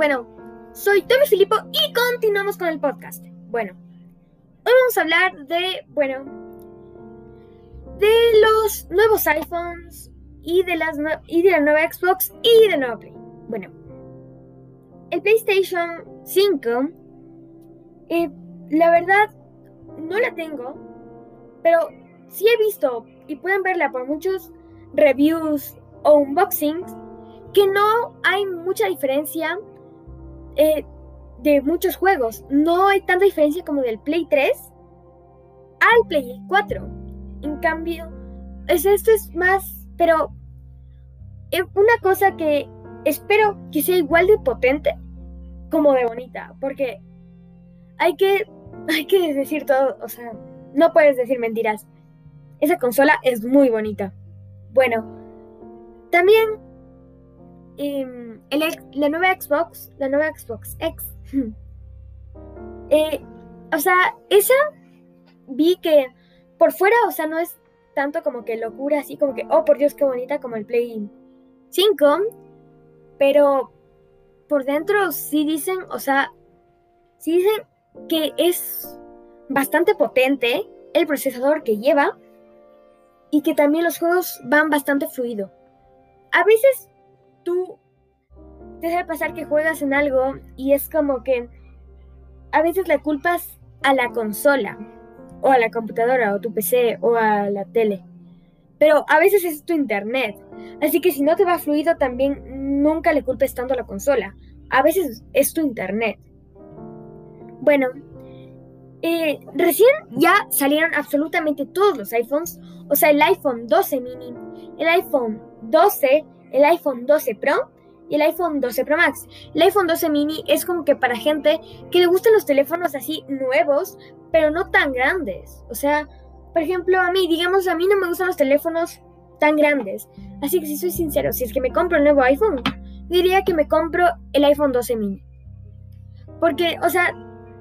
bueno, soy Tommy Filippo y continuamos con el podcast. Bueno, hoy vamos a hablar de, bueno, de los nuevos iPhones y de, las y de la nueva Xbox y de la nueva Play. Bueno, el PlayStation 5, eh, la verdad, no la tengo, pero sí he visto y pueden verla por muchos reviews o unboxings que no hay mucha diferencia eh, de muchos juegos. No hay tanta diferencia como del Play 3 al Play 4. En cambio, es, esto es más, pero es una cosa que espero que sea igual de potente como de bonita, porque hay que, hay que decir todo, o sea, no puedes decir mentiras. Esa consola es muy bonita. Bueno, también em, la nueva Xbox, la nueva Xbox X. Eh, o sea, esa vi que por fuera, o sea, no es tanto como que locura, así como que, oh por Dios, qué bonita, como el Play 5, pero por dentro sí dicen, o sea, sí dicen que es bastante potente el procesador que lleva y que también los juegos van bastante fluido. A veces tú te deja pasar que juegas en algo y es como que a veces le culpas a la consola o a la computadora o tu PC o a la tele. Pero a veces es tu internet. Así que si no te va fluido también nunca le culpes tanto a la consola. A veces es tu internet. Bueno, eh, recién ya salieron absolutamente todos los iPhones, o sea, el iPhone 12 mini, el iPhone 12, el iPhone 12 Pro y el iPhone 12 Pro Max. El iPhone 12 mini es como que para gente que le gustan los teléfonos así nuevos, pero no tan grandes. O sea, por ejemplo, a mí, digamos, a mí no me gustan los teléfonos tan grandes. Así que si soy sincero, si es que me compro el nuevo iPhone, diría que me compro el iPhone 12 mini. Porque, o sea,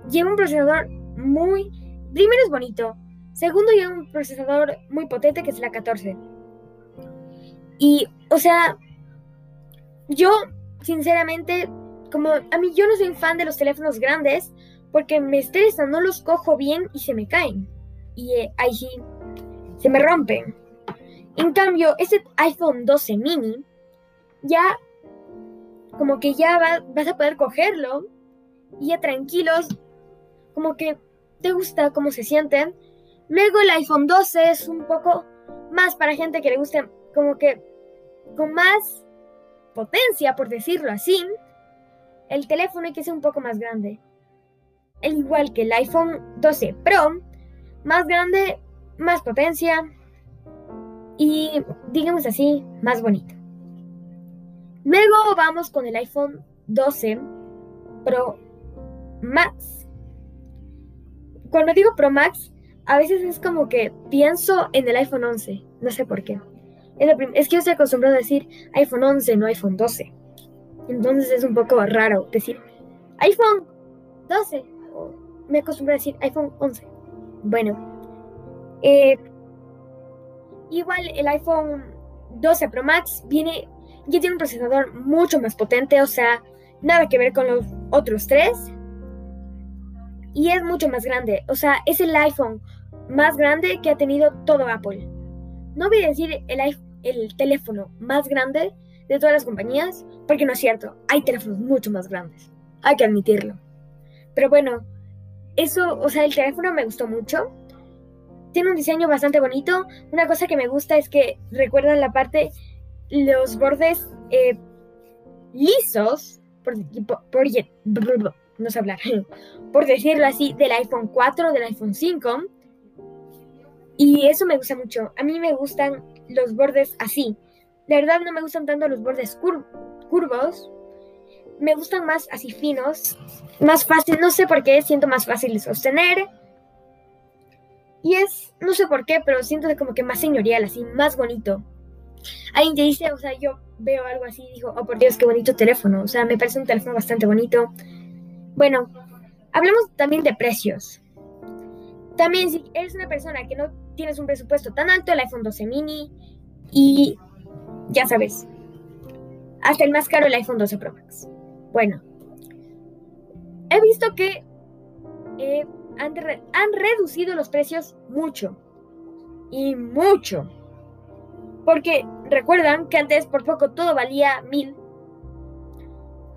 lleva un procesador muy... Primero es bonito. Segundo, lleva un procesador muy potente que es la 14. Y, o sea, yo, sinceramente, como a mí yo no soy fan de los teléfonos grandes porque me estresan, no los cojo bien y se me caen. Y eh, ahí sí, se me rompen. En cambio, ese iPhone 12 mini, ya como que ya vas a poder cogerlo y ya tranquilos, como que te gusta cómo se sienten. Luego el iPhone 12 es un poco más para gente que le guste como que con más potencia, por decirlo así. El teléfono hay que ser un poco más grande. El igual que el iPhone 12 Pro, más grande, más potencia y digamos así, más bonito. Luego vamos con el iPhone 12 Pro Max cuando digo Pro Max, a veces es como que pienso en el iPhone 11. No sé por qué. Es, que yo estoy acostumbrado a decir iPhone 11, no iPhone 12. Entonces es un poco raro decir iPhone 12. me acostumbro a decir iPhone 11. Bueno. Eh, igual el iPhone 12 Pro Max viene, ya tiene un procesador mucho más potente, o sea, nada que ver con los otros tres y es mucho más grande. O sea, es el iPhone más grande que ha tenido todo Apple. No voy a decir el, el teléfono más grande de todas las compañías, porque no es cierto. Hay teléfonos mucho más grandes. Hay que admitirlo. Pero bueno, eso, o sea, el teléfono me gustó mucho. Tiene un diseño bastante bonito. Una cosa que me gusta es que recuerdan la parte, los bordes eh, lisos, por, por, no sé por decirlo así, del iPhone 4, del iPhone 5. Y eso me gusta mucho. A mí me gustan los bordes así. De verdad no me gustan tanto los bordes curvos. Me gustan más así finos. Más fácil, no sé por qué, siento más fácil de sostener. Y es, no sé por qué, pero siento como que más señorial, así, más bonito. Alguien te dice, o sea, yo veo algo así y digo, oh por Dios, qué bonito teléfono. O sea, me parece un teléfono bastante bonito. Bueno, hablemos también de precios. También si eres una persona que no tienes un presupuesto tan alto, el iPhone 12 mini y ya sabes, hasta el más caro el iPhone 12 Pro Max. Bueno, he visto que eh, han, han reducido los precios mucho. Y mucho. Porque recuerdan que antes por poco todo valía mil.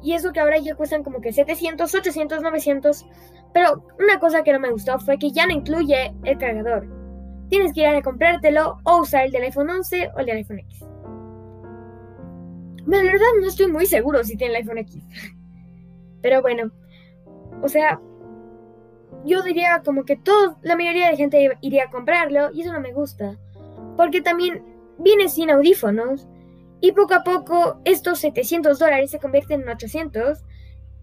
Y eso que ahora ya cuestan como que 700, 800, 900. Pero una cosa que no me gustó fue que ya no incluye el cargador. Tienes que ir a comprártelo o usar el del iPhone 11 o el del iPhone X. La verdad no estoy muy seguro si tiene el iPhone X. Pero bueno, o sea, yo diría como que todo, la mayoría de gente iría a comprarlo y eso no me gusta. Porque también viene sin audífonos y poco a poco estos 700 dólares se convierten en 800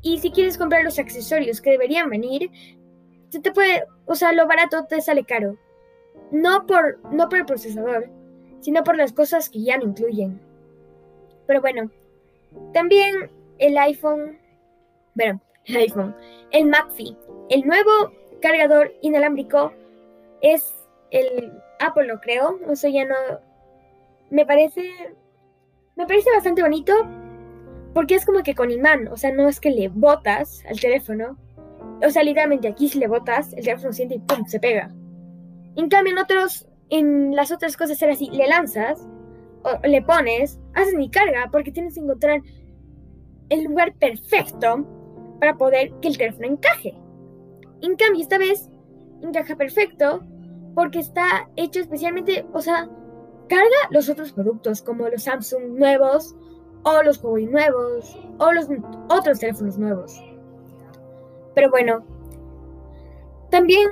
y si quieres comprar los accesorios que deberían venir, se te puede, o sea, lo barato te sale caro. No por, no por el procesador, sino por las cosas que ya no incluyen. Pero bueno, también el iPhone, bueno, el iPhone, el MagFi, el nuevo cargador inalámbrico es el Apple, creo. O sea, ya no. Me parece. Me parece bastante bonito. Porque es como que con imán. O sea, no es que le botas al teléfono. O sea, literalmente aquí si le botas, el teléfono siente y ¡pum! se pega. En cambio, en otros. En las otras cosas era así, le lanzas, o le pones, haces mi carga, porque tienes que encontrar el lugar perfecto para poder que el teléfono encaje. En cambio, esta vez encaja perfecto porque está hecho especialmente, o sea, carga los otros productos como los Samsung nuevos o los Huawei nuevos o los otros teléfonos nuevos. Pero bueno, también,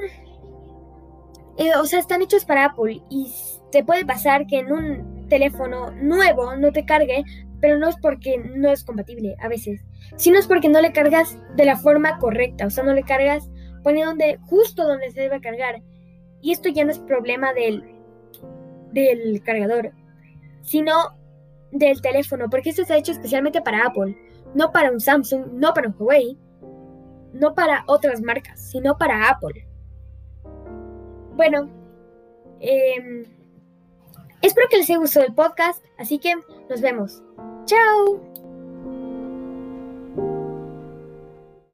eh, o sea, están hechos para Apple y te puede pasar que en un teléfono nuevo no te cargue, pero no es porque no es compatible a veces, sino es porque no le cargas de la forma correcta, o sea, no le cargas pone donde, justo donde se debe cargar. Y esto ya no es problema del, del cargador, sino del teléfono, porque esto está hecho especialmente para Apple, no para un Samsung, no para un Huawei, no para otras marcas, sino para Apple. Bueno, em, espero que les haya gustado el podcast, así que nos vemos. ¡Chao!